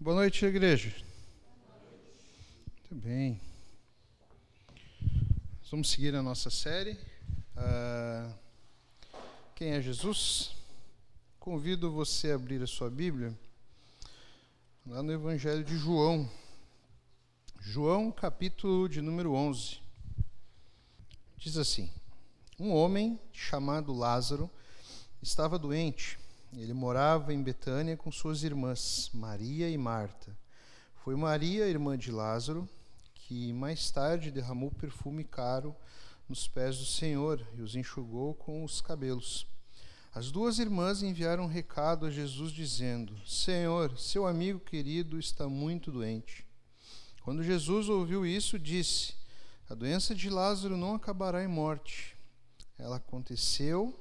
Boa noite, igreja. Muito bem. Vamos seguir a nossa série. Uh, quem é Jesus? Convido você a abrir a sua Bíblia lá no Evangelho de João. João, capítulo de número 11. Diz assim: Um homem chamado Lázaro estava doente ele morava em Betânia com suas irmãs, Maria e Marta. Foi Maria, irmã de Lázaro, que mais tarde derramou perfume caro nos pés do Senhor e os enxugou com os cabelos. As duas irmãs enviaram um recado a Jesus dizendo: Senhor, seu amigo querido está muito doente. Quando Jesus ouviu isso, disse: A doença de Lázaro não acabará em morte. Ela aconteceu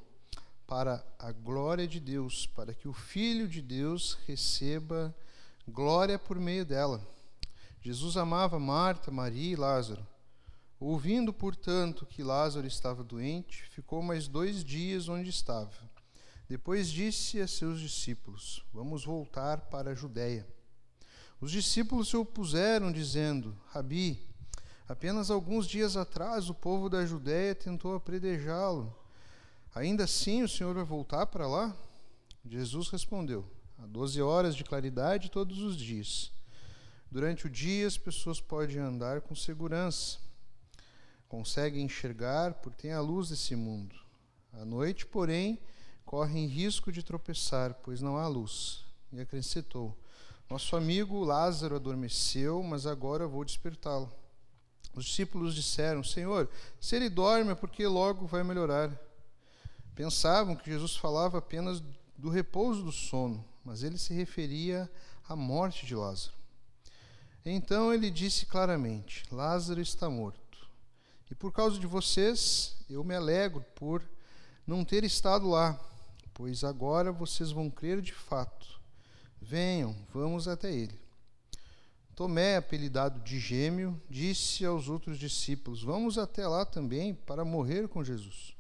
para a glória de Deus, para que o Filho de Deus receba glória por meio dela. Jesus amava Marta, Maria e Lázaro. Ouvindo, portanto, que Lázaro estava doente, ficou mais dois dias onde estava. Depois disse a seus discípulos: Vamos voltar para a Judéia. Os discípulos se opuseram, dizendo: Rabi, apenas alguns dias atrás o povo da Judéia tentou apredejá-lo Ainda assim o Senhor vai voltar para lá? Jesus respondeu: Há doze horas de claridade todos os dias. Durante o dia as pessoas podem andar com segurança, conseguem enxergar porque tem a luz desse mundo. À noite, porém, correm risco de tropeçar, pois não há luz. E acrescentou: Nosso amigo Lázaro adormeceu, mas agora vou despertá-lo. Os discípulos disseram: Senhor, se ele dorme é porque logo vai melhorar. Pensavam que Jesus falava apenas do repouso do sono, mas ele se referia à morte de Lázaro. Então ele disse claramente: Lázaro está morto. E por causa de vocês, eu me alegro por não ter estado lá, pois agora vocês vão crer de fato. Venham, vamos até ele. Tomé, apelidado de Gêmeo, disse aos outros discípulos: Vamos até lá também para morrer com Jesus.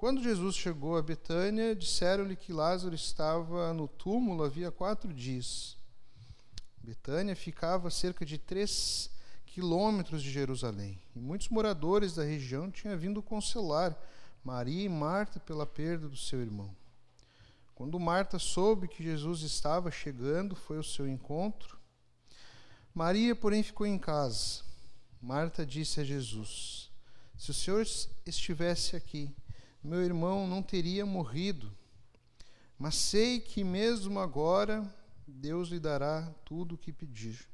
Quando Jesus chegou a Betânia, disseram-lhe que Lázaro estava no túmulo havia quatro dias. Betânia ficava a cerca de três quilômetros de Jerusalém, e muitos moradores da região tinham vindo consolar Maria e Marta pela perda do seu irmão. Quando Marta soube que Jesus estava chegando, foi ao seu encontro. Maria, porém, ficou em casa. Marta disse a Jesus: Se o Senhor estivesse aqui, meu irmão não teria morrido. Mas sei que mesmo agora Deus lhe dará tudo o que pedir.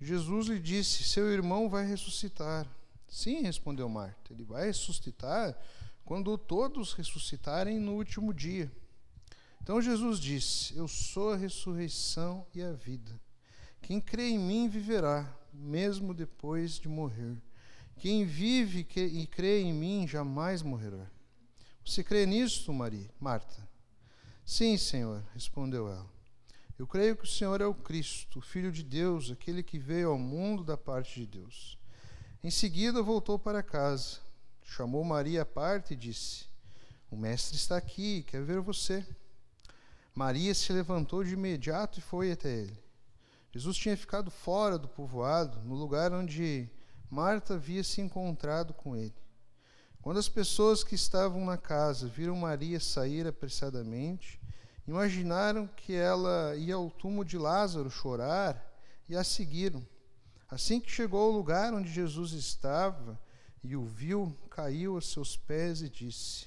Jesus lhe disse: Seu irmão vai ressuscitar. Sim, respondeu Marta, ele vai ressuscitar quando todos ressuscitarem no último dia. Então Jesus disse: Eu sou a ressurreição e a vida. Quem crê em mim viverá, mesmo depois de morrer. Quem vive e crê em mim jamais morrerá. Você crê nisto, Maria? Marta? Sim, Senhor, respondeu ela. Eu creio que o Senhor é o Cristo, o Filho de Deus, aquele que veio ao mundo da parte de Deus. Em seguida voltou para casa, chamou Maria à parte e disse: O mestre está aqui, quer ver você. Maria se levantou de imediato e foi até ele. Jesus tinha ficado fora do povoado, no lugar onde Marta havia se encontrado com ele. Quando as pessoas que estavam na casa viram Maria sair apressadamente, imaginaram que ela ia ao túmulo de Lázaro chorar e a seguiram. Assim que chegou ao lugar onde Jesus estava e o viu, caiu a seus pés e disse: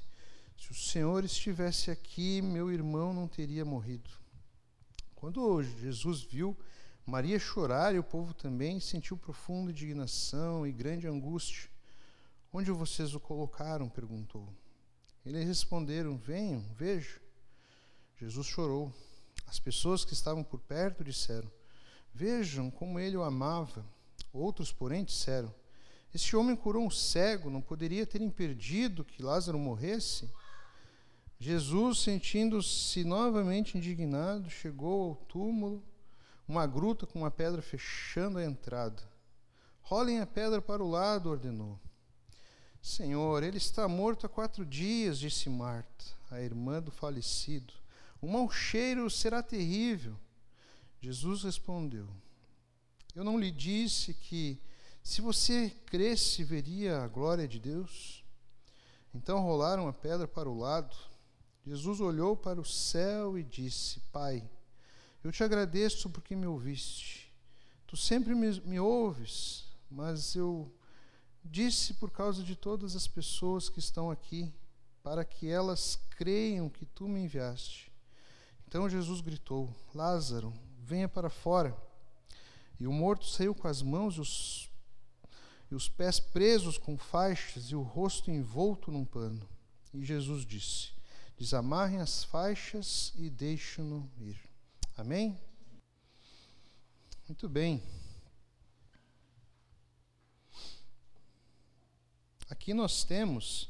Se o Senhor estivesse aqui, meu irmão não teria morrido. Quando Jesus viu Maria chorar e o povo também sentiu profunda indignação e grande angústia. Onde vocês o colocaram? perguntou. Eles responderam: Venham, vejam. Jesus chorou. As pessoas que estavam por perto disseram: Vejam como ele o amava. Outros, porém, disseram: Este homem curou um cego, não poderia ter impedido que Lázaro morresse? Jesus, sentindo-se novamente indignado, chegou ao túmulo uma gruta com uma pedra fechando a entrada. Rolem a pedra para o lado, ordenou. Senhor, ele está morto há quatro dias, disse Marta, a irmã do falecido. O mau cheiro será terrível. Jesus respondeu: Eu não lhe disse que, se você cresce, veria a glória de Deus? Então rolaram a pedra para o lado. Jesus olhou para o céu e disse: Pai, eu te agradeço porque me ouviste. Tu sempre me, me ouves, mas eu disse por causa de todas as pessoas que estão aqui, para que elas creiam que tu me enviaste. Então Jesus gritou: Lázaro, venha para fora. E o morto saiu com as mãos e os, e os pés presos com faixas e o rosto envolto num pano. E Jesus disse: Desamarrem as faixas e deixem-no ir. Amém? Muito bem. Aqui nós temos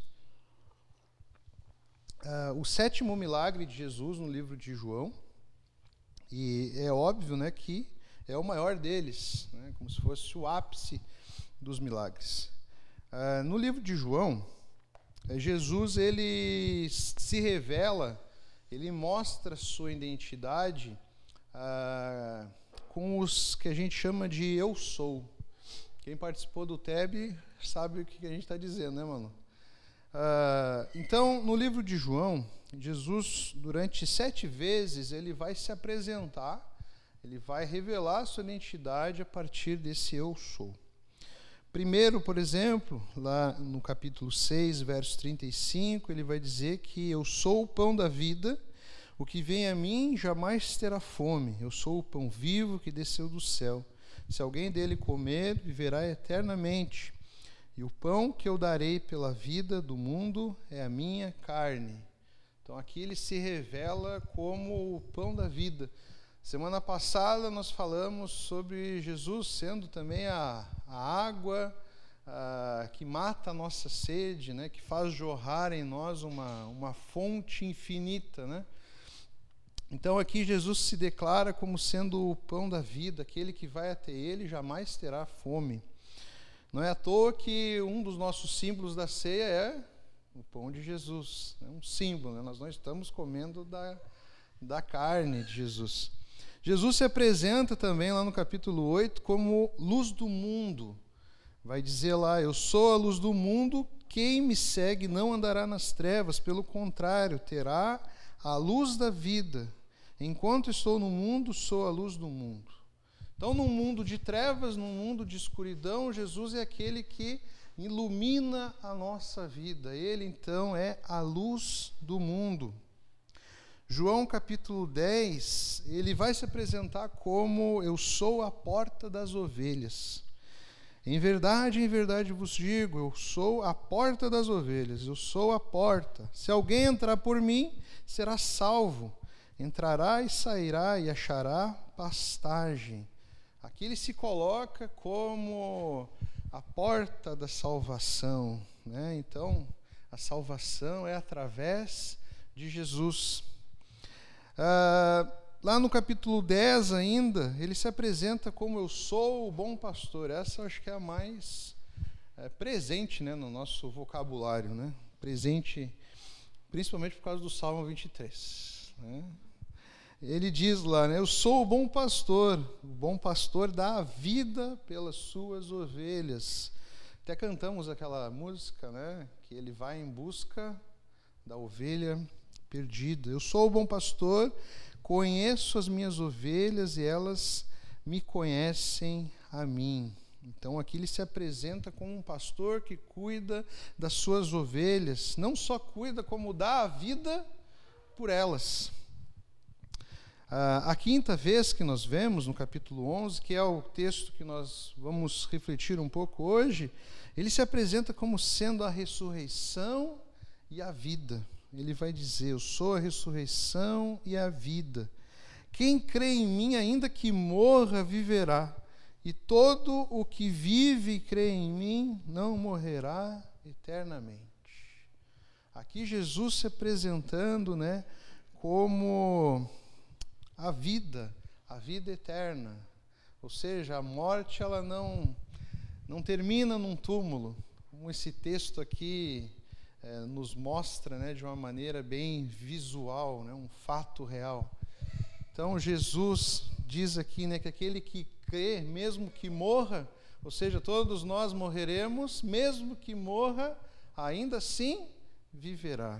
uh, o sétimo milagre de Jesus no livro de João. E é óbvio né, que é o maior deles, né, como se fosse o ápice dos milagres. Uh, no livro de João, eh, Jesus ele se revela, ele mostra sua identidade uh, com os que a gente chama de eu sou. Quem participou do TEB sabe o que a gente está dizendo, né, mano? Uh, então, no livro de João, Jesus, durante sete vezes, ele vai se apresentar, ele vai revelar sua identidade a partir desse eu sou. Primeiro, por exemplo, lá no capítulo 6, verso 35, ele vai dizer que eu sou o pão da vida, o que vem a mim jamais terá fome, eu sou o pão vivo que desceu do céu. Se alguém dele comer, viverá eternamente. E o pão que eu darei pela vida do mundo é a minha carne. Então aqui ele se revela como o pão da vida. Semana passada nós falamos sobre Jesus sendo também a, a água a, que mata a nossa sede, né, que faz jorrar em nós uma, uma fonte infinita. Né? Então aqui Jesus se declara como sendo o pão da vida, aquele que vai até ele jamais terá fome. Não é à toa que um dos nossos símbolos da ceia é o pão de Jesus, é um símbolo, né? nós não estamos comendo da, da carne de Jesus. Jesus se apresenta também lá no capítulo 8 como luz do mundo. Vai dizer lá: Eu sou a luz do mundo, quem me segue não andará nas trevas, pelo contrário, terá a luz da vida. Enquanto estou no mundo, sou a luz do mundo. Então, num mundo de trevas, num mundo de escuridão, Jesus é aquele que ilumina a nossa vida. Ele, então, é a luz do mundo. João capítulo 10, ele vai se apresentar como eu sou a porta das ovelhas. Em verdade, em verdade vos digo, eu sou a porta das ovelhas, eu sou a porta. Se alguém entrar por mim, será salvo entrará e sairá e achará pastagem. Aqui ele se coloca como a porta da salvação. Né? Então, a salvação é através de Jesus. Ah, lá no capítulo 10 ainda, ele se apresenta como eu sou o bom pastor. Essa acho que é a mais é, presente né, no nosso vocabulário. Né? Presente principalmente por causa do Salmo 23. Né? ele diz lá, né, eu sou o bom pastor, o bom pastor dá a vida pelas suas ovelhas. Até cantamos aquela música, né, que ele vai em busca da ovelha perdida. Eu sou o bom pastor, conheço as minhas ovelhas e elas me conhecem a mim. Então aqui ele se apresenta como um pastor que cuida das suas ovelhas, não só cuida, como dá a vida por elas. Uh, a quinta vez que nós vemos, no capítulo 11, que é o texto que nós vamos refletir um pouco hoje, ele se apresenta como sendo a ressurreição e a vida. Ele vai dizer: Eu sou a ressurreição e a vida. Quem crê em mim, ainda que morra, viverá. E todo o que vive e crê em mim não morrerá eternamente. Aqui Jesus se apresentando, né, como a vida, a vida eterna. Ou seja, a morte ela não não termina num túmulo, como esse texto aqui é, nos mostra, né, de uma maneira bem visual, né, um fato real. Então Jesus diz aqui, né, que aquele que crê, mesmo que morra, ou seja, todos nós morreremos, mesmo que morra, ainda assim viverá.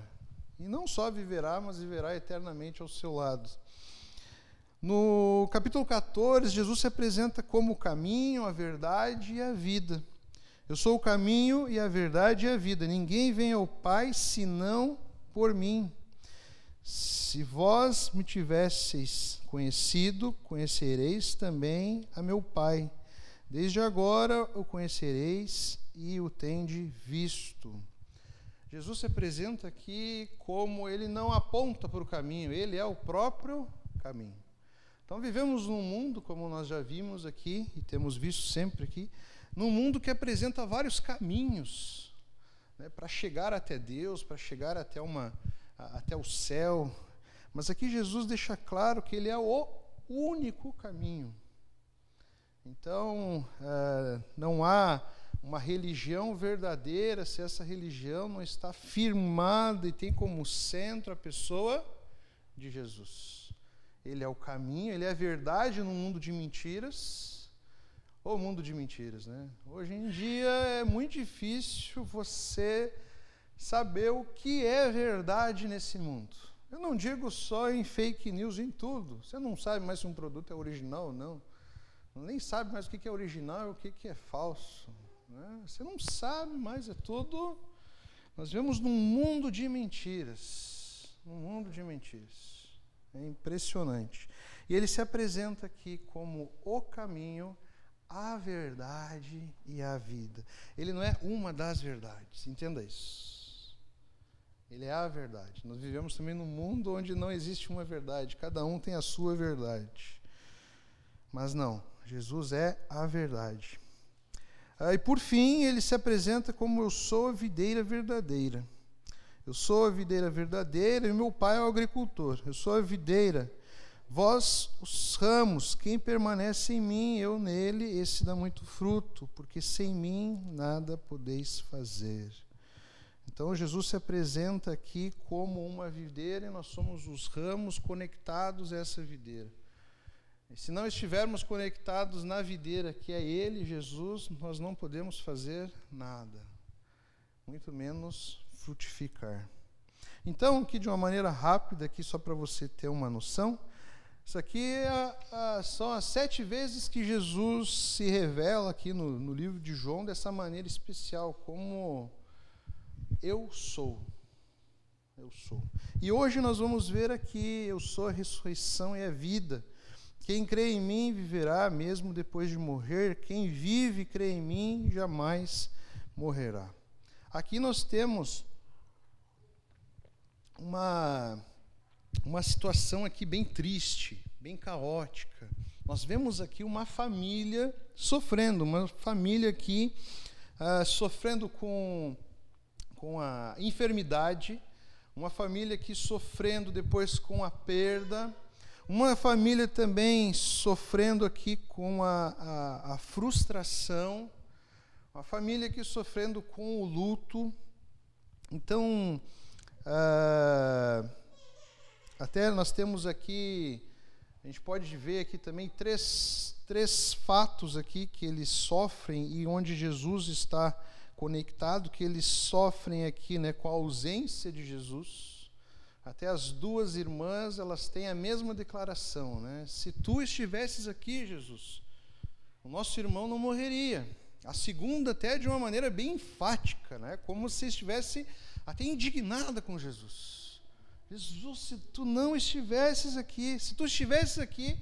E não só viverá, mas viverá eternamente ao seu lado. No capítulo 14, Jesus se apresenta como o caminho, a verdade e a vida. Eu sou o caminho e a verdade e a vida. Ninguém vem ao Pai senão por mim. Se vós me tivesseis conhecido, conhecereis também a meu Pai. Desde agora o conhecereis e o tende visto. Jesus se apresenta aqui como ele não aponta para o caminho, ele é o próprio caminho. Então vivemos num mundo, como nós já vimos aqui e temos visto sempre aqui, num mundo que apresenta vários caminhos né, para chegar até Deus, para chegar até, uma, até o céu. Mas aqui Jesus deixa claro que Ele é o único caminho. Então, uh, não há uma religião verdadeira se essa religião não está firmada e tem como centro a pessoa de Jesus. Ele é o caminho, ele é a verdade no mundo de mentiras. O mundo de mentiras, né? Hoje em dia é muito difícil você saber o que é verdade nesse mundo. Eu não digo só em fake news, em tudo. Você não sabe mais se um produto é original ou não. Nem sabe mais o que é original e o que é falso. Né? Você não sabe mais, é tudo. Nós vivemos num mundo de mentiras. Num mundo de mentiras. É impressionante. E ele se apresenta aqui como o caminho, a verdade e a vida. Ele não é uma das verdades, entenda isso. Ele é a verdade. Nós vivemos também num mundo onde não existe uma verdade, cada um tem a sua verdade. Mas não, Jesus é a verdade. E por fim, ele se apresenta como eu sou a videira verdadeira. Eu sou a videira verdadeira e meu pai é o agricultor. Eu sou a videira. Vós, os ramos, quem permanece em mim, eu nele, esse dá muito fruto, porque sem mim nada podeis fazer. Então Jesus se apresenta aqui como uma videira e nós somos os ramos conectados a essa videira. E se não estivermos conectados na videira, que é Ele, Jesus, nós não podemos fazer nada, muito menos frutificar. Então, aqui de uma maneira rápida, aqui só para você ter uma noção, isso aqui é a, são as sete vezes que Jesus se revela aqui no, no livro de João dessa maneira especial, como eu sou. Eu sou. E hoje nós vamos ver aqui: eu sou a ressurreição e a vida. Quem crê em mim viverá mesmo depois de morrer. Quem vive e crê em mim jamais morrerá. Aqui nós temos uma, uma situação aqui bem triste, bem caótica. Nós vemos aqui uma família sofrendo, uma família aqui uh, sofrendo com, com a enfermidade, uma família aqui sofrendo depois com a perda, uma família também sofrendo aqui com a, a, a frustração, uma família aqui sofrendo com o luto. Então, Uh, até nós temos aqui, a gente pode ver aqui também três, três fatos aqui que eles sofrem e onde Jesus está conectado, que eles sofrem aqui né, com a ausência de Jesus. Até as duas irmãs, elas têm a mesma declaração, né? Se tu estivesses aqui, Jesus, o nosso irmão não morreria. A segunda até de uma maneira bem enfática, né? Como se estivesse até indignada com Jesus. Jesus, se tu não estivesses aqui, se tu estivesses aqui,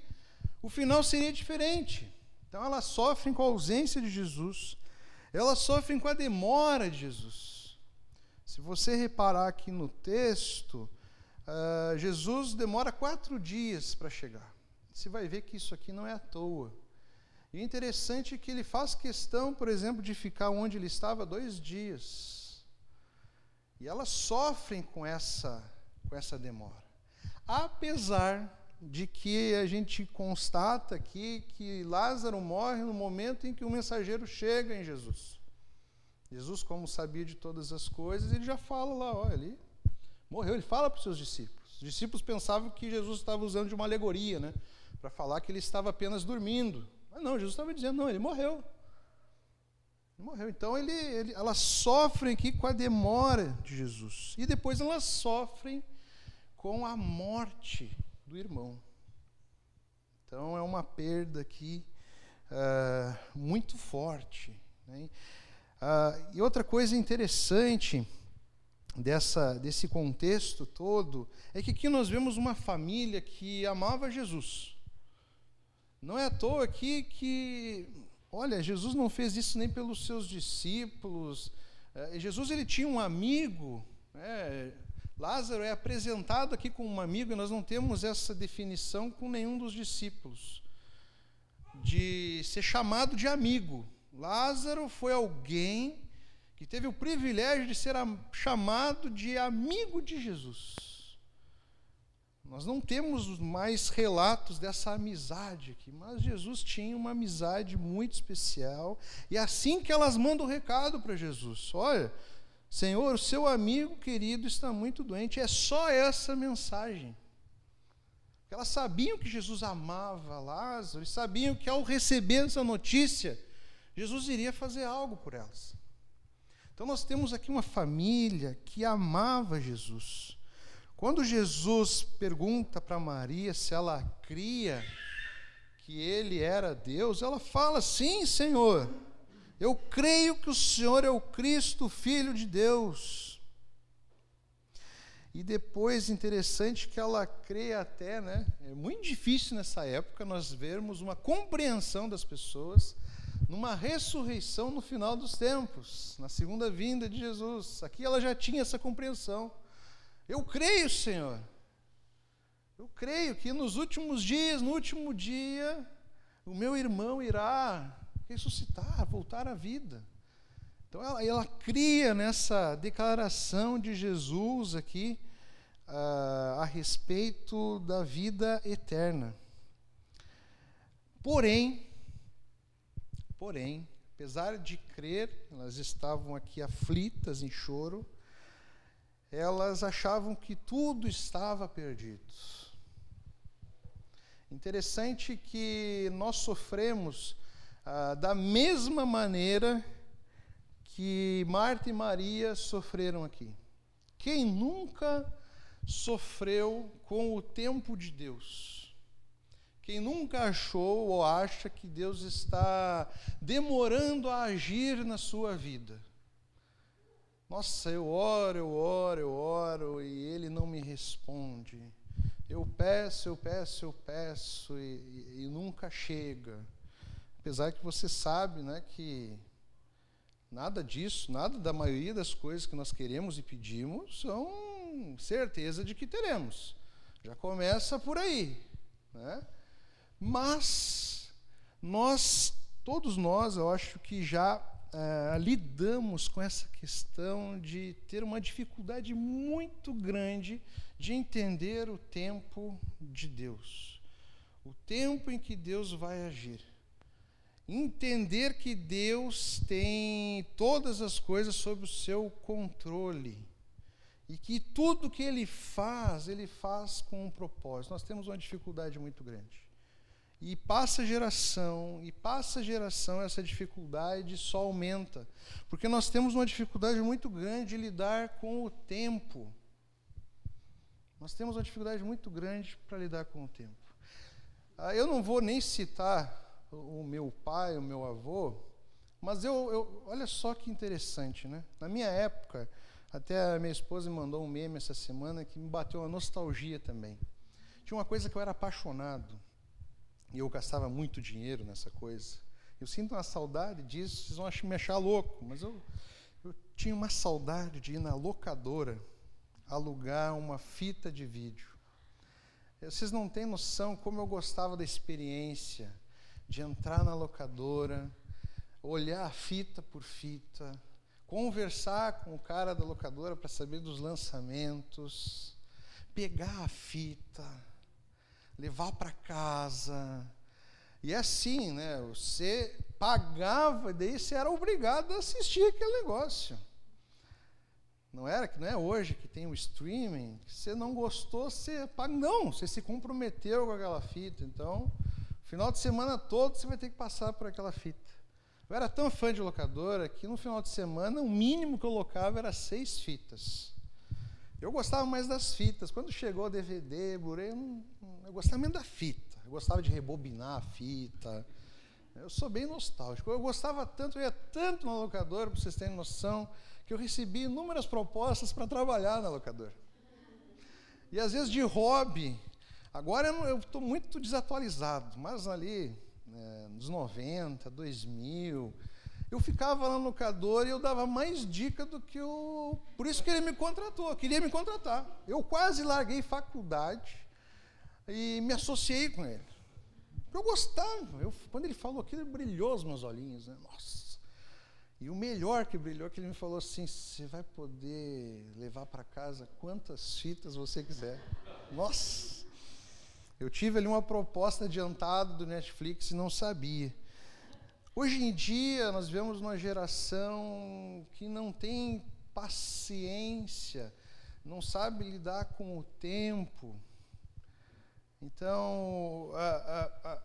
o final seria diferente. Então elas sofrem com a ausência de Jesus, elas sofrem com a demora de Jesus. Se você reparar aqui no texto, uh, Jesus demora quatro dias para chegar. Você vai ver que isso aqui não é à toa. E é interessante que ele faz questão, por exemplo, de ficar onde ele estava dois dias. E elas sofrem com essa, com essa demora. Apesar de que a gente constata aqui que Lázaro morre no momento em que o mensageiro chega em Jesus. Jesus, como sabia de todas as coisas, ele já fala lá, olha, ele morreu, ele fala para os seus discípulos. Os discípulos pensavam que Jesus estava usando de uma alegoria, né? para falar que ele estava apenas dormindo. Mas não, Jesus estava dizendo, não, ele morreu. Ele morreu. Então ele, ele, elas sofrem aqui com a demora de Jesus. E depois elas sofrem com a morte do irmão. Então é uma perda aqui uh, muito forte. Né? Uh, e outra coisa interessante dessa, desse contexto todo é que aqui nós vemos uma família que amava Jesus. Não é à toa aqui que, olha, Jesus não fez isso nem pelos seus discípulos. É, Jesus ele tinha um amigo, né? Lázaro é apresentado aqui como um amigo, e nós não temos essa definição com nenhum dos discípulos de ser chamado de amigo. Lázaro foi alguém que teve o privilégio de ser chamado de amigo de Jesus. Nós não temos mais relatos dessa amizade aqui, mas Jesus tinha uma amizade muito especial, e é assim que elas mandam o recado para Jesus: Olha, Senhor, o seu amigo querido está muito doente, é só essa mensagem. Elas sabiam que Jesus amava Lázaro, e sabiam que ao receber essa notícia, Jesus iria fazer algo por elas. Então nós temos aqui uma família que amava Jesus. Quando Jesus pergunta para Maria se ela cria que ele era Deus, ela fala: Sim, Senhor, eu creio que o Senhor é o Cristo, Filho de Deus. E depois, interessante que ela crê até, né? É muito difícil nessa época nós vermos uma compreensão das pessoas numa ressurreição no final dos tempos, na segunda vinda de Jesus. Aqui ela já tinha essa compreensão. Eu creio, Senhor. Eu creio que nos últimos dias, no último dia, o meu irmão irá ressuscitar, voltar à vida. Então ela, ela cria nessa declaração de Jesus aqui uh, a respeito da vida eterna. Porém, Porém, apesar de crer, elas estavam aqui aflitas em choro, elas achavam que tudo estava perdido. Interessante que nós sofremos ah, da mesma maneira que Marta e Maria sofreram aqui. Quem nunca sofreu com o tempo de Deus? Quem nunca achou ou acha que Deus está demorando a agir na sua vida. Nossa, eu oro, eu oro, eu oro e ele não me responde. Eu peço, eu peço, eu peço e, e, e nunca chega. Apesar que você sabe né, que nada disso, nada da maioria das coisas que nós queremos e pedimos são certeza de que teremos. Já começa por aí. Né? Mas nós, todos nós, eu acho que já é, lidamos com essa questão de ter uma dificuldade muito grande de entender o tempo de Deus, o tempo em que Deus vai agir. Entender que Deus tem todas as coisas sob o seu controle e que tudo que Ele faz, Ele faz com um propósito. Nós temos uma dificuldade muito grande. E passa geração, e passa geração, essa dificuldade só aumenta. Porque nós temos uma dificuldade muito grande de lidar com o tempo. Nós temos uma dificuldade muito grande para lidar com o tempo. Ah, eu não vou nem citar o meu pai, o meu avô, mas eu, eu, olha só que interessante, né? Na minha época, até a minha esposa me mandou um meme essa semana que me bateu uma nostalgia também. Tinha uma coisa que eu era apaixonado e eu gastava muito dinheiro nessa coisa. Eu sinto uma saudade disso, vocês vão me achar louco, mas eu, eu tinha uma saudade de ir na locadora alugar uma fita de vídeo. Vocês não têm noção como eu gostava da experiência de entrar na locadora, olhar fita por fita, conversar com o cara da locadora para saber dos lançamentos, pegar a fita levar para casa. E é assim, né? Você pagava, daí você era obrigado a assistir aquele negócio. Não era que não é hoje que tem o streaming. Você não gostou, você paga. Não, você se comprometeu com aquela fita. Então, final de semana todo você vai ter que passar por aquela fita. Eu era tão fã de locadora que no final de semana o mínimo que eu locava era seis fitas. Eu gostava mais das fitas. Quando chegou o DVD, Blu-ray, eu, eu gostava menos da fita. Eu gostava de rebobinar a fita. Eu sou bem nostálgico. Eu gostava tanto, eu ia tanto na locadora, para vocês terem noção, que eu recebi inúmeras propostas para trabalhar na locadora. E às vezes de hobby. Agora eu estou muito desatualizado, mas ali, né, nos 90, 2000, eu ficava lá no locador e eu dava mais dica do que o. Por isso que ele me contratou, queria me contratar. Eu quase larguei faculdade e me associei com ele. Eu gostava. Eu, quando ele falou aquilo, brilhou os meus olhinhos. Né? Nossa. E o melhor que brilhou é que ele me falou assim: você vai poder levar para casa quantas fitas você quiser. Nossa! Eu tive ali uma proposta adiantada do Netflix e não sabia. Hoje em dia, nós vemos uma geração que não tem paciência, não sabe lidar com o tempo. Então, a, a, a,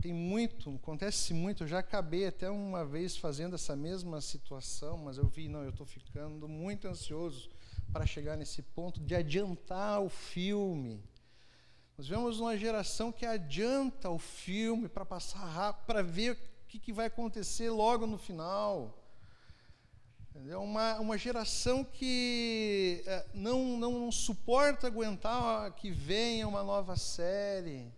tem muito, acontece muito. Eu já acabei até uma vez fazendo essa mesma situação, mas eu vi, não, eu estou ficando muito ansioso para chegar nesse ponto de adiantar o filme. Nós vemos uma geração que adianta o filme para passar rápido, para ver que, que vai acontecer logo no final. É uma, uma geração que não, não, não suporta aguentar que venha uma nova série.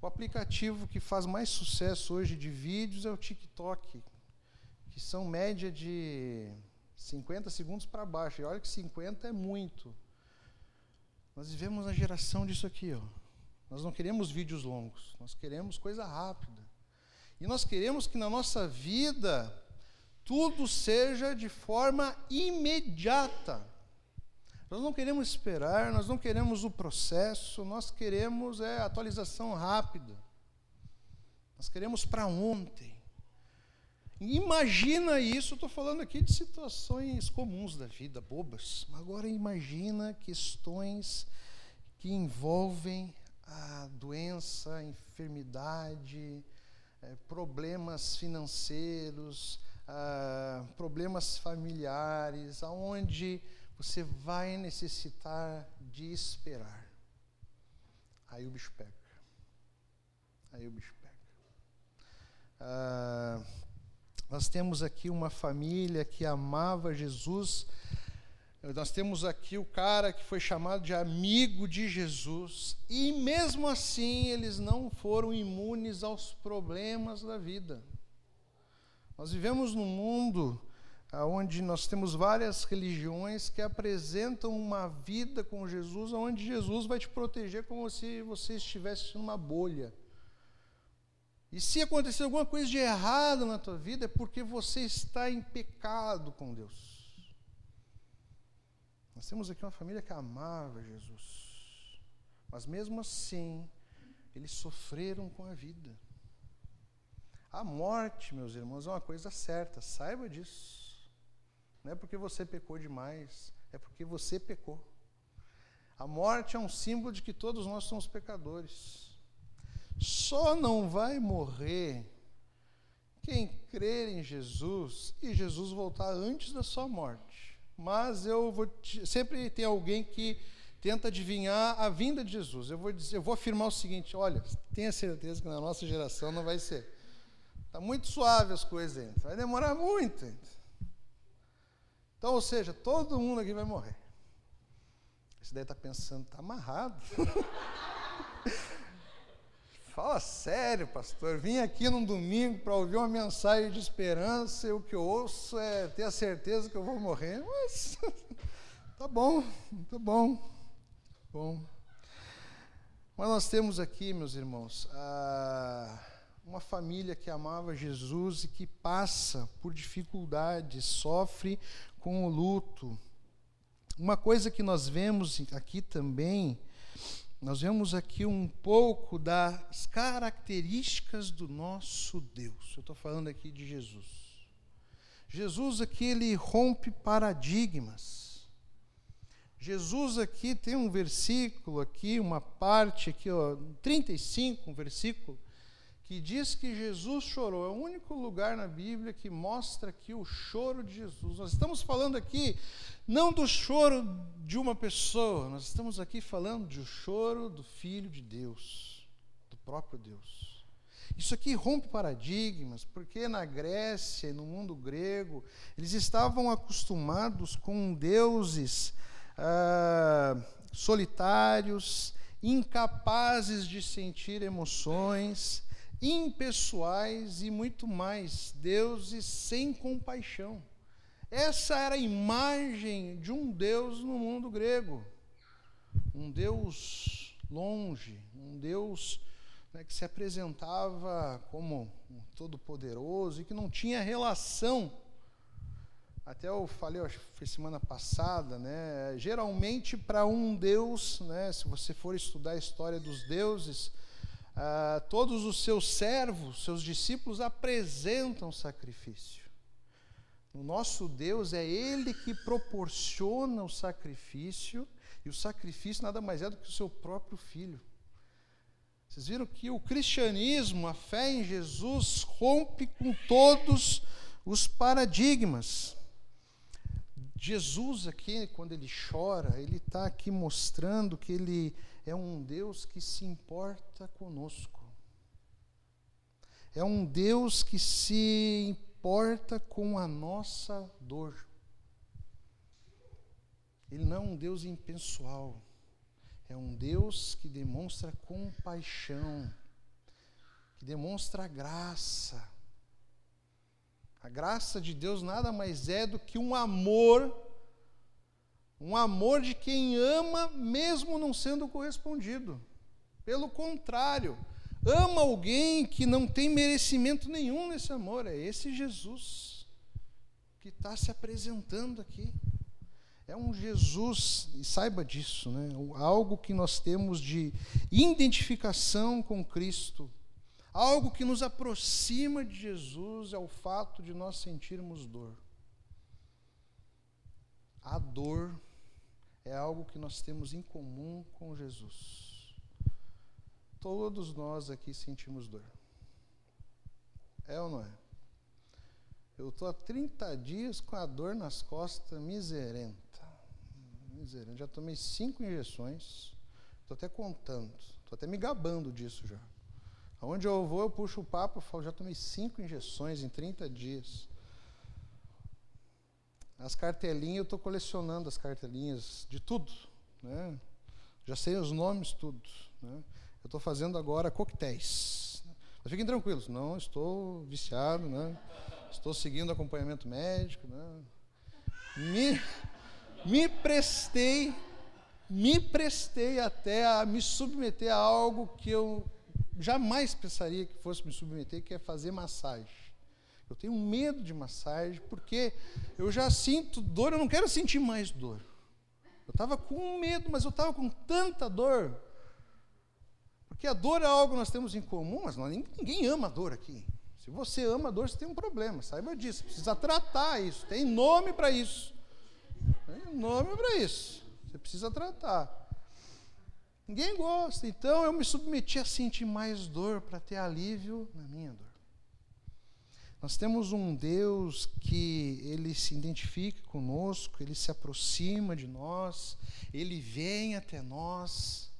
O aplicativo que faz mais sucesso hoje de vídeos é o TikTok, que são média de 50 segundos para baixo. E olha que 50 é muito. Nós vivemos na geração disso aqui. Ó. Nós não queremos vídeos longos, nós queremos coisa rápida. E nós queremos que na nossa vida tudo seja de forma imediata. Nós não queremos esperar, nós não queremos o processo, nós queremos é atualização rápida. Nós queremos para ontem. Imagina isso, estou falando aqui de situações comuns da vida, bobas. Agora imagina questões que envolvem a doença, a enfermidade, é, problemas financeiros, ah, problemas familiares, aonde você vai necessitar de esperar. Aí o bicho pega. Aí o bicho pega. Ah, nós temos aqui uma família que amava Jesus. Nós temos aqui o cara que foi chamado de amigo de Jesus. E mesmo assim, eles não foram imunes aos problemas da vida. Nós vivemos num mundo onde nós temos várias religiões que apresentam uma vida com Jesus, onde Jesus vai te proteger como se você estivesse numa bolha. E se acontecer alguma coisa de errado na tua vida, é porque você está em pecado com Deus. Nós temos aqui uma família que amava Jesus, mas mesmo assim, eles sofreram com a vida. A morte, meus irmãos, é uma coisa certa, saiba disso. Não é porque você pecou demais, é porque você pecou. A morte é um símbolo de que todos nós somos pecadores. Só não vai morrer quem crer em Jesus e Jesus voltar antes da sua morte. Mas eu vou sempre tem alguém que tenta adivinhar a vinda de Jesus. Eu vou dizer, eu vou afirmar o seguinte, olha, tenha certeza que na nossa geração não vai ser. Está muito suave as coisas ainda. Vai demorar muito ainda. Então, ou seja, todo mundo aqui vai morrer. Esse daí está pensando, está amarrado. Fala sério, pastor. Vim aqui num domingo para ouvir uma mensagem de esperança e o que eu ouço é ter a certeza que eu vou morrer. Mas tá bom, tá bom, bom. Mas nós temos aqui, meus irmãos, uma família que amava Jesus e que passa por dificuldades, sofre com o luto. Uma coisa que nós vemos aqui também, nós vemos aqui um pouco das características do nosso Deus. Eu estou falando aqui de Jesus. Jesus aqui ele rompe paradigmas. Jesus aqui tem um versículo aqui, uma parte aqui, ó, 35, um versículo, que diz que Jesus chorou. É o único lugar na Bíblia que mostra aqui o choro de Jesus. Nós estamos falando aqui não do choro de uma pessoa, nós estamos aqui falando do choro do Filho de Deus, do próprio Deus. Isso aqui rompe paradigmas, porque na Grécia e no mundo grego, eles estavam acostumados com deuses ah, solitários, incapazes de sentir emoções, impessoais e muito mais, deuses sem compaixão. Essa era a imagem de um Deus no mundo grego. Um Deus longe, um Deus né, que se apresentava como um todo-poderoso e que não tinha relação. Até eu falei, acho que foi semana passada, né? Geralmente para um Deus, né? Se você for estudar a história dos deuses, ah, todos os seus servos, seus discípulos apresentam sacrifício. O nosso Deus é Ele que proporciona o sacrifício, e o sacrifício nada mais é do que o seu próprio filho. Vocês viram que o cristianismo, a fé em Jesus, rompe com todos os paradigmas. Jesus aqui, quando ele chora, ele está aqui mostrando que ele é um Deus que se importa conosco. É um Deus que se importa com a nossa dor. Ele não é um Deus impessoal. É um Deus que demonstra compaixão, que demonstra graça. A graça de Deus nada mais é do que um amor, um amor de quem ama, mesmo não sendo correspondido. Pelo contrário, ama alguém que não tem merecimento nenhum nesse amor. É esse Jesus que está se apresentando aqui. É um Jesus, e saiba disso, né? algo que nós temos de identificação com Cristo, algo que nos aproxima de Jesus é o fato de nós sentirmos dor. A dor é algo que nós temos em comum com Jesus. Todos nós aqui sentimos dor. É ou não é? Eu estou há 30 dias com a dor nas costas miserenta. Misericórdia. Já tomei cinco injeções. Estou até contando. Estou até me gabando disso já. Aonde eu vou, eu puxo o papo e falo, já tomei cinco injeções em 30 dias. As cartelinhas, eu estou colecionando as cartelinhas de tudo. Né? Já sei os nomes, tudo. Né? Eu estou fazendo agora coquetéis. Mas fiquem tranquilos, não estou viciado, né? estou seguindo acompanhamento médico. Né? Me, me prestei, me prestei até a me submeter a algo que eu jamais pensaria que fosse me submeter, que é fazer massagem. Eu tenho medo de massagem porque eu já sinto dor, eu não quero sentir mais dor. Eu estava com medo, mas eu estava com tanta dor. Porque a dor é algo que nós temos em comum, mas nós, ninguém ama a dor aqui. Se você ama a dor, você tem um problema, saiba disso. Precisa tratar isso, tem nome para isso. Tem nome para isso. Você precisa tratar. Ninguém gosta. Então eu me submeti a sentir mais dor para ter alívio na minha dor. Nós temos um Deus que ele se identifica conosco, ele se aproxima de nós, ele vem até nós.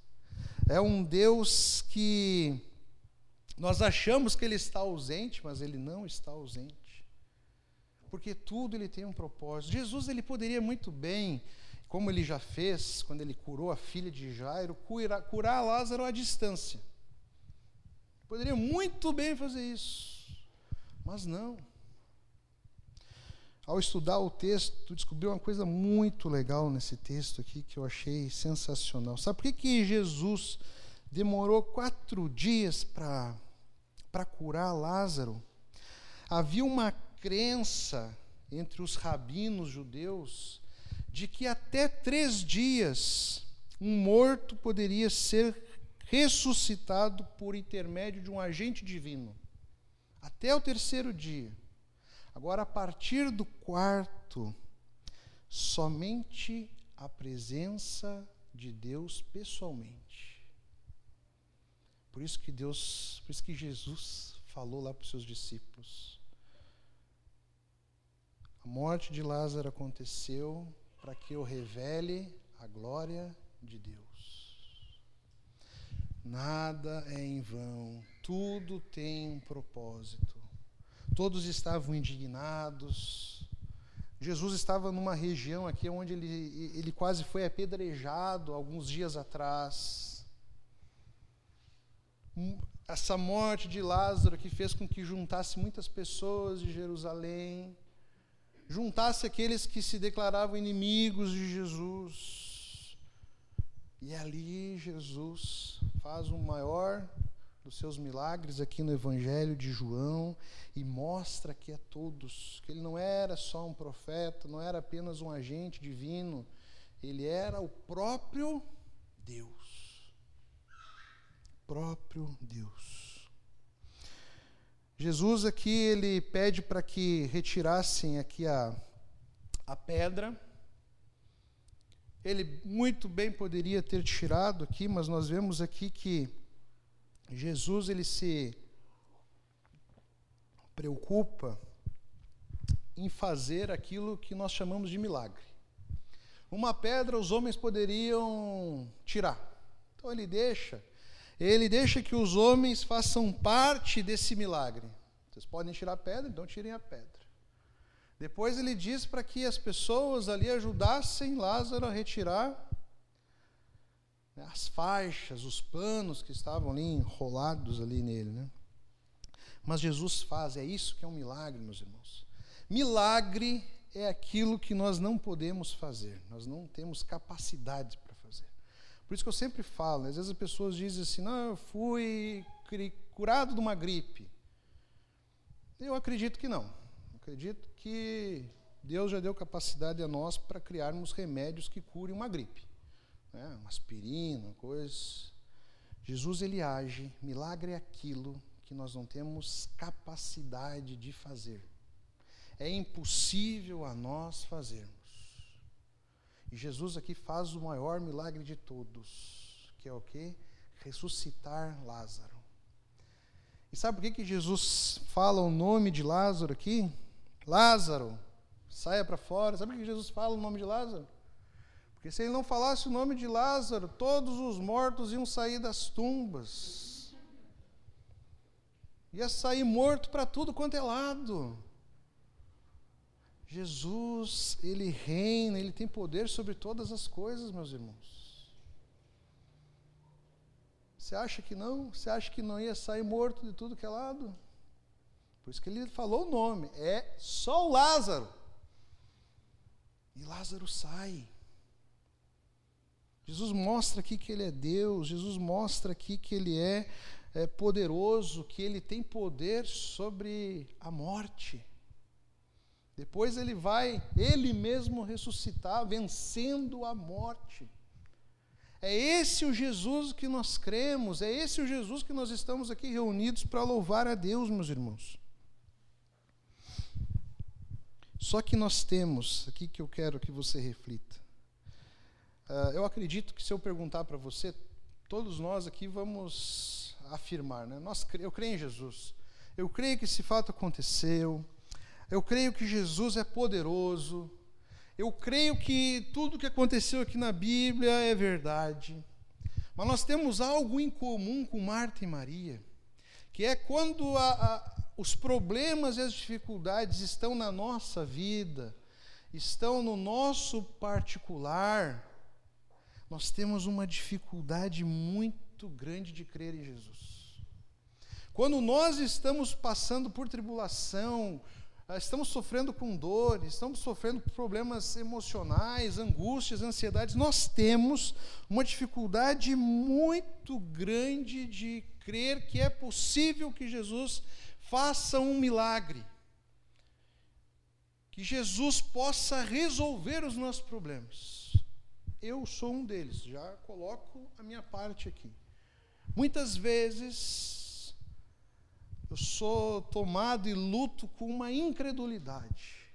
É um Deus que nós achamos que ele está ausente, mas ele não está ausente porque tudo ele tem um propósito. Jesus ele poderia muito bem, como ele já fez quando ele curou a filha de Jairo, curar, curar Lázaro à distância. Poderia muito bem fazer isso, mas não. Ao estudar o texto, descobri uma coisa muito legal nesse texto aqui que eu achei sensacional. Sabe por que, que Jesus demorou quatro dias para curar Lázaro? Havia uma crença entre os rabinos judeus de que até três dias um morto poderia ser ressuscitado por intermédio de um agente divino. Até o terceiro dia. Agora, a partir do quarto, somente a presença de Deus pessoalmente. Por isso que Deus, por isso que Jesus falou lá para os seus discípulos. A morte de Lázaro aconteceu para que eu revele a glória de Deus. Nada é em vão, tudo tem um propósito. Todos estavam indignados. Jesus estava numa região aqui onde ele, ele quase foi apedrejado alguns dias atrás. Essa morte de Lázaro que fez com que juntasse muitas pessoas de Jerusalém, juntasse aqueles que se declaravam inimigos de Jesus. E ali Jesus faz o maior dos seus milagres aqui no Evangelho de João e mostra que a todos que ele não era só um profeta, não era apenas um agente divino, ele era o próprio Deus. Próprio Deus. Jesus aqui ele pede para que retirassem aqui a, a pedra. Ele muito bem poderia ter tirado aqui, mas nós vemos aqui que Jesus ele se preocupa em fazer aquilo que nós chamamos de milagre. Uma pedra os homens poderiam tirar. Então ele deixa, ele deixa que os homens façam parte desse milagre. Vocês podem tirar a pedra, então tirem a pedra. Depois ele diz para que as pessoas ali ajudassem Lázaro a retirar né, as faixas, os panos que estavam ali enrolados ali nele. Né? Mas Jesus faz, é isso que é um milagre, meus irmãos. Milagre é aquilo que nós não podemos fazer, nós não temos capacidade para fazer. Por isso que eu sempre falo, às vezes as pessoas dizem assim: não, eu fui curado de uma gripe. Eu acredito que não. acredito que Deus já deu capacidade a nós para criarmos remédios que curem uma gripe né, uma aspirina, coisas. Jesus ele age, milagre é aquilo que nós não temos capacidade de fazer. É impossível a nós fazermos. E Jesus aqui faz o maior milagre de todos, que é o que? Ressuscitar Lázaro. E sabe por que, que Jesus fala o nome de Lázaro aqui? Lázaro, saia para fora. Sabe por que Jesus fala o nome de Lázaro? Porque se ele não falasse o nome de Lázaro, todos os mortos iam sair das tumbas. Ia sair morto para tudo quanto é lado. Jesus, ele reina, ele tem poder sobre todas as coisas, meus irmãos. Você acha que não? Você acha que não ia sair morto de tudo que é lado? Por isso que ele falou o nome, é só o Lázaro. E Lázaro sai. Jesus mostra aqui que Ele é Deus, Jesus mostra aqui que Ele é, é poderoso, que Ele tem poder sobre a morte. Depois Ele vai, Ele mesmo ressuscitar, vencendo a morte. É esse o Jesus que nós cremos, é esse o Jesus que nós estamos aqui reunidos para louvar a Deus, meus irmãos. Só que nós temos, aqui que eu quero que você reflita, Uh, eu acredito que se eu perguntar para você, todos nós aqui vamos afirmar, né? Nós, eu creio em Jesus. Eu creio que esse fato aconteceu. Eu creio que Jesus é poderoso. Eu creio que tudo que aconteceu aqui na Bíblia é verdade. Mas nós temos algo em comum com Marta e Maria, que é quando a, a, os problemas e as dificuldades estão na nossa vida, estão no nosso particular, nós temos uma dificuldade muito grande de crer em Jesus. Quando nós estamos passando por tribulação, ah, estamos sofrendo com dor, estamos sofrendo problemas emocionais, angústias, ansiedades, nós temos uma dificuldade muito grande de crer que é possível que Jesus faça um milagre. Que Jesus possa resolver os nossos problemas. Eu sou um deles, já coloco a minha parte aqui. Muitas vezes eu sou tomado e luto com uma incredulidade.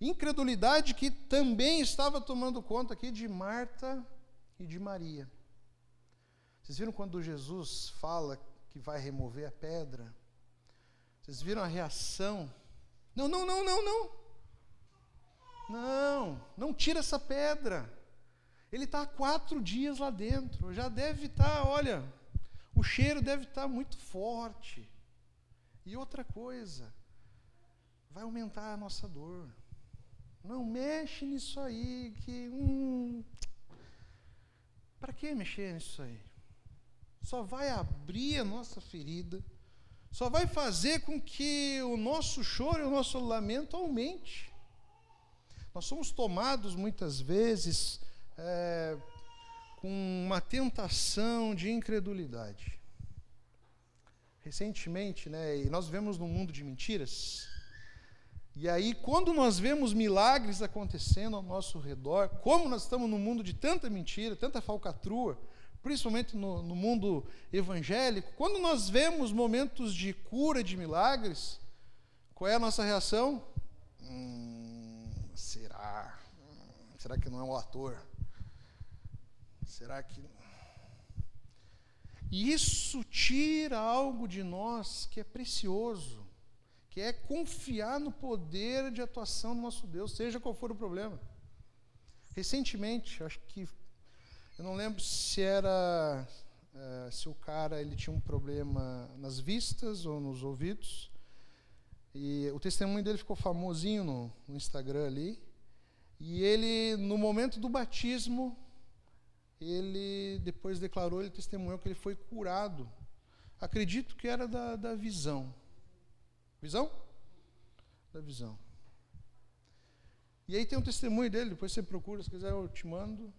Incredulidade que também estava tomando conta aqui de Marta e de Maria. Vocês viram quando Jesus fala que vai remover a pedra? Vocês viram a reação? Não, não, não, não, não. Não, não tira essa pedra. Ele está há quatro dias lá dentro. Já deve estar, tá, olha, o cheiro deve estar tá muito forte. E outra coisa, vai aumentar a nossa dor. Não mexe nisso aí, que hum, para que mexer nisso aí? Só vai abrir a nossa ferida, só vai fazer com que o nosso choro e o nosso lamento aumente. Nós somos tomados muitas vezes é, com uma tentação de incredulidade. Recentemente, né, e nós vivemos num mundo de mentiras. E aí, quando nós vemos milagres acontecendo ao nosso redor, como nós estamos num mundo de tanta mentira, tanta falcatrua, principalmente no, no mundo evangélico, quando nós vemos momentos de cura, de milagres, qual é a nossa reação? Hum, será? Hum, será que não é um ator? Será que. E isso tira algo de nós que é precioso, que é confiar no poder de atuação do nosso Deus, seja qual for o problema. Recentemente, acho que eu não lembro se era uh, se o cara ele tinha um problema nas vistas ou nos ouvidos. E o testemunho dele ficou famosinho no, no Instagram ali. E ele, no momento do batismo, ele depois declarou, ele testemunhou que ele foi curado. Acredito que era da, da visão. Visão? Da visão. E aí tem um testemunho dele, depois você procura, se quiser eu te mando.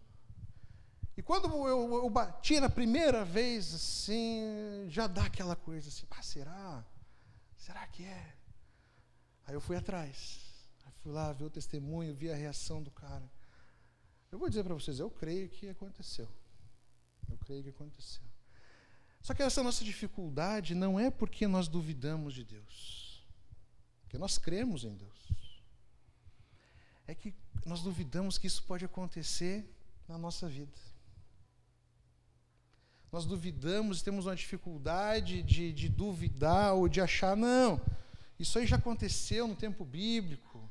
E quando eu, eu bati na primeira vez, assim, já dá aquela coisa assim, ah, será? Será que é? Aí eu fui atrás. Aí fui lá ver o testemunho, vi a reação do cara. Eu vou dizer para vocês, eu creio que aconteceu. Eu creio que aconteceu. Só que essa nossa dificuldade não é porque nós duvidamos de Deus. Porque nós cremos em Deus. É que nós duvidamos que isso pode acontecer na nossa vida. Nós duvidamos, temos uma dificuldade de, de duvidar ou de achar, não, isso aí já aconteceu no tempo bíblico.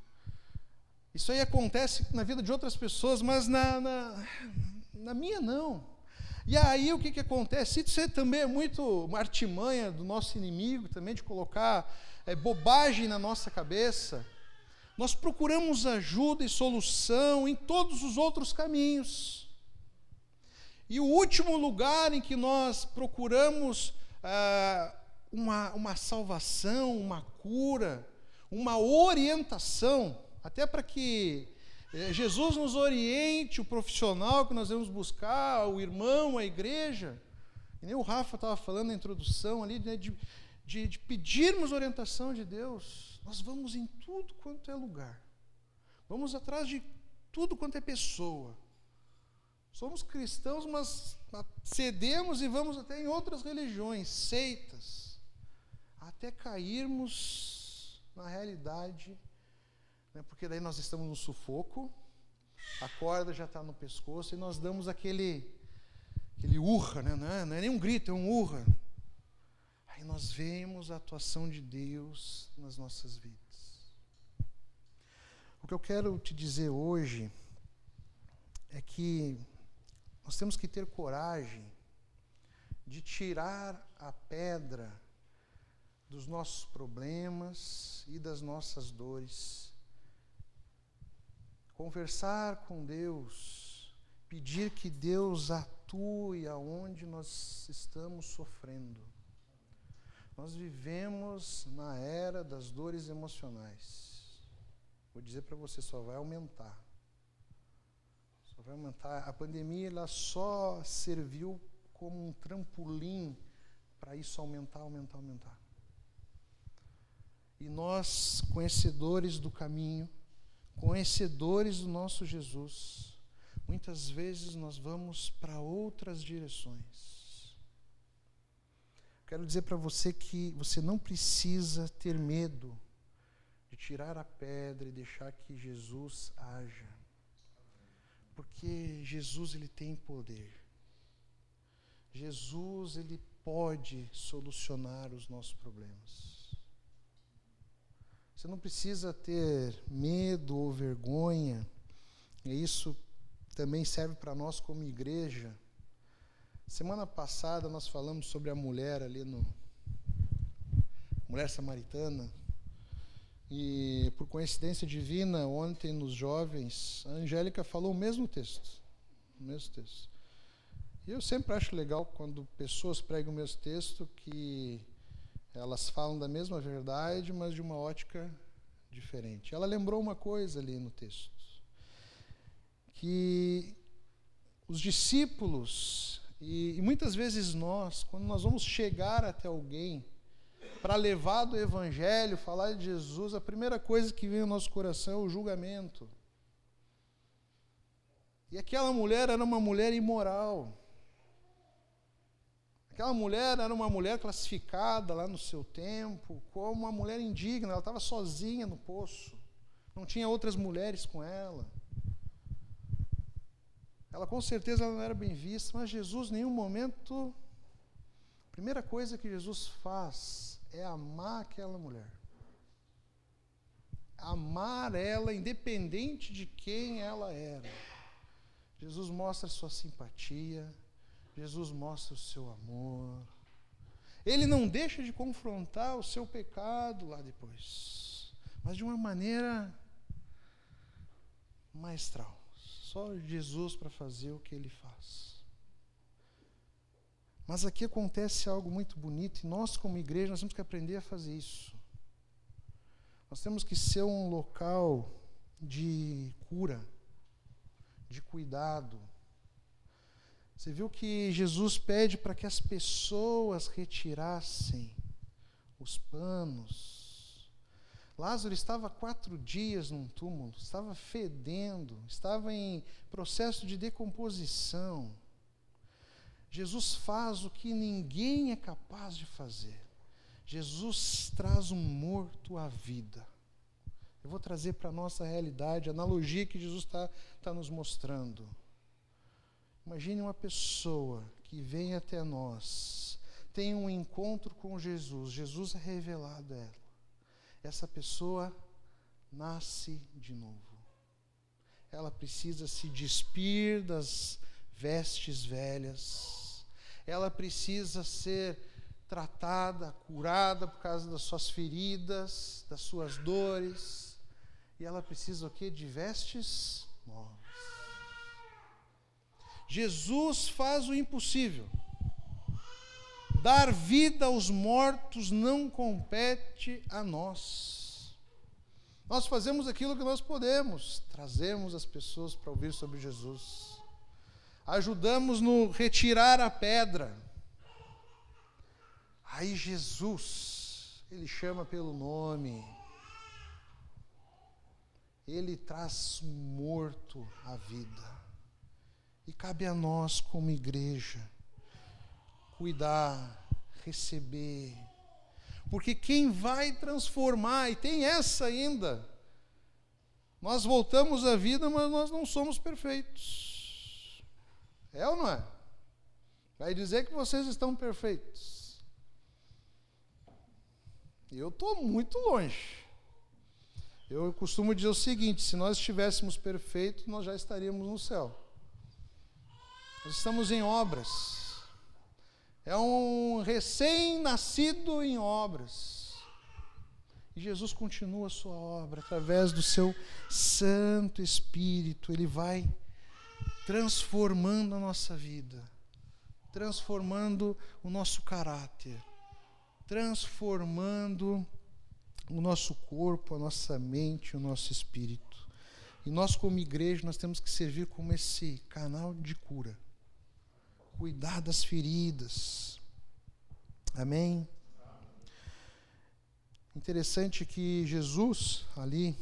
Isso aí acontece na vida de outras pessoas, mas na, na, na minha não. E aí o que, que acontece? Isso também é muito uma artimanha do nosso inimigo, também de colocar é, bobagem na nossa cabeça. Nós procuramos ajuda e solução em todos os outros caminhos. E o último lugar em que nós procuramos ah, uma, uma salvação, uma cura, uma orientação, até para que eh, Jesus nos oriente, o profissional que nós vamos buscar, o irmão, a igreja. E nem o Rafa estava falando na introdução ali, né, de, de, de pedirmos orientação de Deus. Nós vamos em tudo quanto é lugar. Vamos atrás de tudo quanto é pessoa. Somos cristãos, mas cedemos e vamos até em outras religiões, seitas, até cairmos na realidade né, porque daí nós estamos no sufoco, a corda já está no pescoço e nós damos aquele, aquele urra, né, não, é, não é nem um grito, é um urra. Aí nós vemos a atuação de Deus nas nossas vidas. O que eu quero te dizer hoje é que nós temos que ter coragem de tirar a pedra dos nossos problemas e das nossas dores conversar com Deus, pedir que Deus atue aonde nós estamos sofrendo. Nós vivemos na era das dores emocionais. Vou dizer para você, só vai aumentar. Só vai aumentar. A pandemia ela só serviu como um trampolim para isso aumentar, aumentar, aumentar. E nós, conhecedores do caminho, conhecedores do nosso Jesus, muitas vezes nós vamos para outras direções. Quero dizer para você que você não precisa ter medo de tirar a pedra e deixar que Jesus haja. Porque Jesus ele tem poder. Jesus ele pode solucionar os nossos problemas. Você não precisa ter medo ou vergonha. E isso também serve para nós como igreja. Semana passada nós falamos sobre a mulher ali no mulher samaritana. E por coincidência divina, ontem nos jovens, a Angélica falou o mesmo texto. O mesmo texto. E eu sempre acho legal quando pessoas pregam o mesmo texto que elas falam da mesma verdade, mas de uma ótica diferente. Ela lembrou uma coisa ali no texto, que os discípulos e, e muitas vezes nós, quando nós vamos chegar até alguém para levar do evangelho, falar de Jesus, a primeira coisa que vem ao nosso coração é o julgamento. E aquela mulher era uma mulher imoral. Aquela mulher era uma mulher classificada lá no seu tempo como uma mulher indigna, ela estava sozinha no poço, não tinha outras mulheres com ela. Ela com certeza não era bem vista, mas Jesus, em nenhum momento, a primeira coisa que Jesus faz é amar aquela mulher. Amar ela, independente de quem ela era. Jesus mostra sua simpatia, Jesus mostra o seu amor. Ele não deixa de confrontar o seu pecado lá depois, mas de uma maneira maestral. Só Jesus para fazer o que ele faz. Mas aqui acontece algo muito bonito e nós, como igreja, nós temos que aprender a fazer isso. Nós temos que ser um local de cura, de cuidado, você viu que Jesus pede para que as pessoas retirassem os panos. Lázaro estava quatro dias num túmulo, estava fedendo, estava em processo de decomposição. Jesus faz o que ninguém é capaz de fazer. Jesus traz um morto à vida. Eu vou trazer para a nossa realidade a analogia que Jesus está tá nos mostrando. Imagine uma pessoa que vem até nós, tem um encontro com Jesus, Jesus é revelado a ela. Essa pessoa nasce de novo. Ela precisa se despir das vestes velhas. Ela precisa ser tratada, curada por causa das suas feridas, das suas dores. E ela precisa o quê? De vestes novas. Jesus faz o impossível. Dar vida aos mortos não compete a nós. Nós fazemos aquilo que nós podemos, trazemos as pessoas para ouvir sobre Jesus, ajudamos no retirar a pedra. Aí Jesus, ele chama pelo nome, ele traz morto à vida. E cabe a nós, como igreja, cuidar, receber. Porque quem vai transformar, e tem essa ainda, nós voltamos à vida, mas nós não somos perfeitos. É ou não é? Vai dizer que vocês estão perfeitos. Eu estou muito longe. Eu costumo dizer o seguinte: se nós estivéssemos perfeitos, nós já estaríamos no céu. Nós estamos em obras. É um recém-nascido em obras. E Jesus continua a sua obra através do seu Santo Espírito. Ele vai transformando a nossa vida, transformando o nosso caráter, transformando o nosso corpo, a nossa mente, o nosso espírito. E nós, como igreja, nós temos que servir como esse canal de cura cuidar das feridas. Amém? Interessante que Jesus, ali,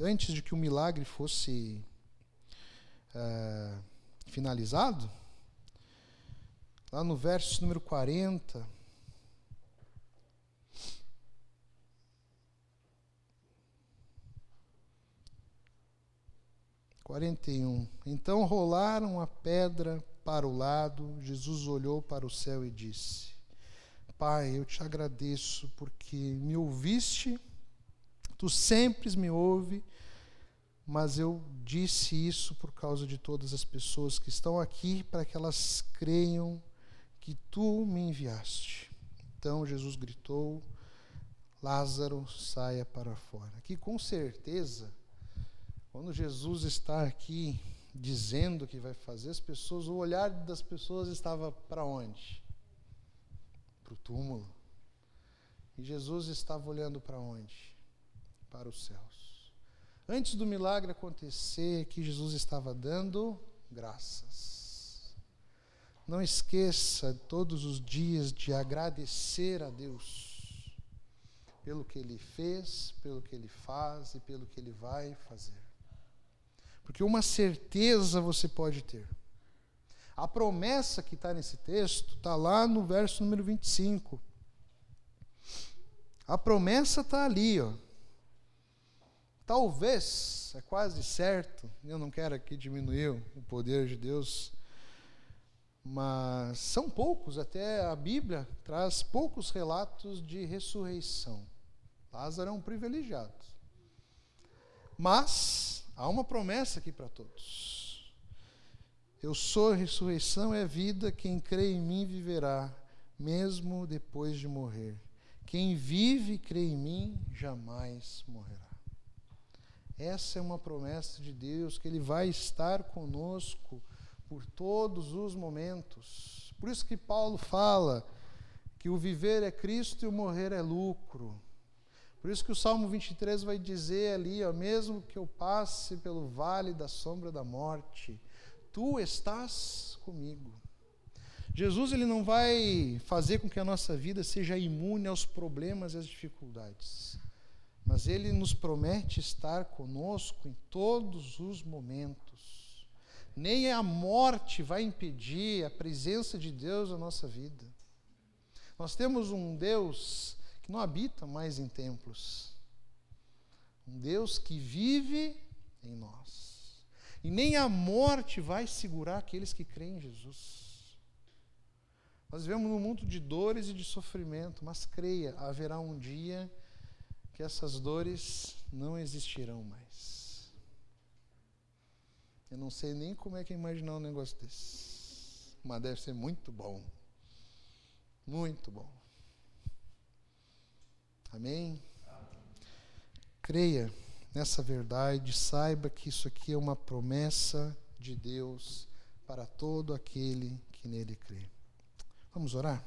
antes de que o milagre fosse eh, finalizado, lá no verso número 40, Quarenta e um. Então rolaram a pedra para o lado, Jesus olhou para o céu e disse: Pai, eu te agradeço porque me ouviste, tu sempre me ouve, mas eu disse isso por causa de todas as pessoas que estão aqui, para que elas creiam que tu me enviaste. Então Jesus gritou: Lázaro, saia para fora. Aqui com certeza quando Jesus está aqui dizendo que vai fazer, as pessoas, o olhar das pessoas estava para onde? Para o túmulo. E Jesus estava olhando para onde? Para os céus. Antes do milagre acontecer, que Jesus estava dando graças. Não esqueça todos os dias de agradecer a Deus pelo que Ele fez, pelo que Ele faz e pelo que Ele vai fazer. Porque uma certeza você pode ter. A promessa que está nesse texto está lá no verso número 25. A promessa está ali, ó. Talvez, é quase certo, eu não quero aqui diminuir o poder de Deus, mas são poucos, até a Bíblia traz poucos relatos de ressurreição. Lázaro é um privilegiado. Mas Há uma promessa aqui para todos. Eu sou a ressurreição e a vida, quem crê em mim viverá, mesmo depois de morrer. Quem vive e crê em mim jamais morrerá. Essa é uma promessa de Deus, que Ele vai estar conosco por todos os momentos. Por isso que Paulo fala que o viver é Cristo e o morrer é lucro. Por isso que o Salmo 23 vai dizer ali, ó, mesmo que eu passe pelo vale da sombra da morte, tu estás comigo. Jesus ele não vai fazer com que a nossa vida seja imune aos problemas e às dificuldades, mas ele nos promete estar conosco em todos os momentos. Nem a morte vai impedir a presença de Deus na nossa vida. Nós temos um Deus que não habita mais em templos. Um Deus que vive em nós. E nem a morte vai segurar aqueles que creem em Jesus. Nós vivemos num mundo de dores e de sofrimento, mas creia, haverá um dia que essas dores não existirão mais. Eu não sei nem como é que é imaginar um negócio desse, mas deve ser muito bom. Muito bom. Amém? Creia nessa verdade, saiba que isso aqui é uma promessa de Deus para todo aquele que nele crê. Vamos orar?